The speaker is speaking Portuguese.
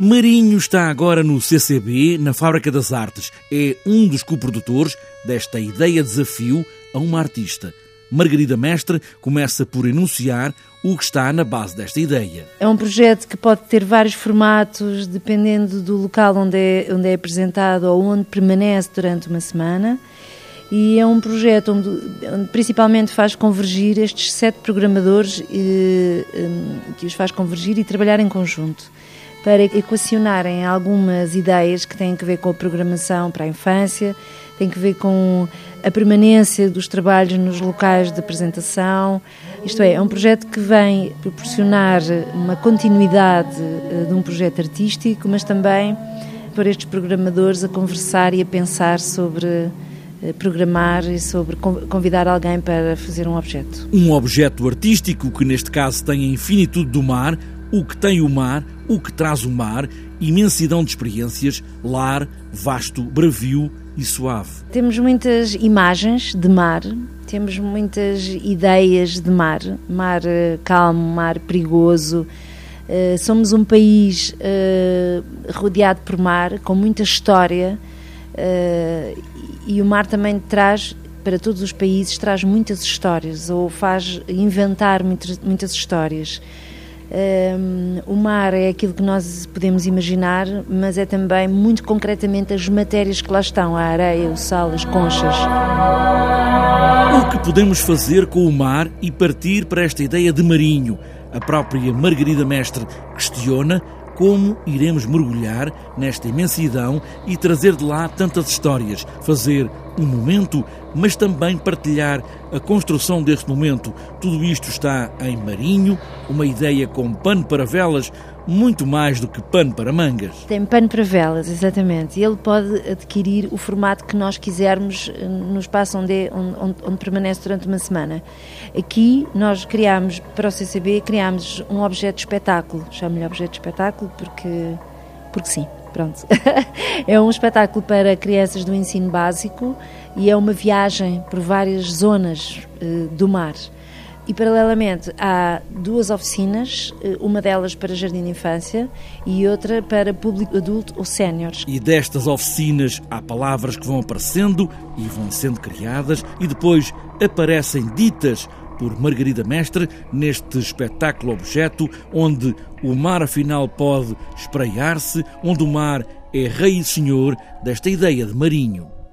Marinho está agora no CCB, na Fábrica das Artes. É um dos coprodutores desta ideia desafio a uma artista. Margarida Mestre começa por enunciar o que está na base desta ideia. É um projeto que pode ter vários formatos, dependendo do local onde é, onde é apresentado ou onde permanece durante uma semana. E é um projeto onde, onde principalmente faz convergir estes sete programadores, eh, eh, que os faz convergir e trabalhar em conjunto para equacionarem algumas ideias que têm a ver com a programação para a infância, têm a ver com a permanência dos trabalhos nos locais de apresentação. Isto é, é um projeto que vem proporcionar uma continuidade eh, de um projeto artístico, mas também para estes programadores a conversar e a pensar sobre eh, programar e sobre convidar alguém para fazer um objeto. Um objeto artístico que neste caso tem a infinitude do mar, o que tem o mar, o que traz o mar, imensidão de experiências, lar, vasto, bravio e suave. Temos muitas imagens de mar, temos muitas ideias de mar, mar eh, calmo, mar perigoso. Uh, somos um país uh, rodeado por mar, com muita história, uh, e o mar também traz para todos os países traz muitas histórias ou faz inventar muitas, muitas histórias. Um, o mar é aquilo que nós podemos imaginar, mas é também muito concretamente as matérias que lá estão: a areia, o sal, as conchas. O que podemos fazer com o mar e partir para esta ideia de marinho? A própria Margarida Mestre questiona como iremos mergulhar nesta imensidão e trazer de lá tantas histórias, fazer um momento, mas também partilhar a construção deste momento. Tudo isto está em Marinho, uma ideia com pano para velas, muito mais do que pano para mangas. Tem pano para velas, exatamente. Ele pode adquirir o formato que nós quisermos eh, no espaço onde, onde, onde permanece durante uma semana. Aqui nós criámos, para o CCB, criámos um objeto de espetáculo. Chamo-lhe objeto de espetáculo porque, porque sim. Pronto. é um espetáculo para crianças do ensino básico e é uma viagem por várias zonas uh, do mar. E, paralelamente, há duas oficinas, eh, uma delas para jardim de infância e outra para público adulto ou séniores. E destas oficinas há palavras que vão aparecendo e vão sendo criadas e depois aparecem ditas por Margarida Mestre neste espetáculo objeto, onde o mar afinal pode espraiar-se, onde o mar é rei e senhor desta ideia de marinho.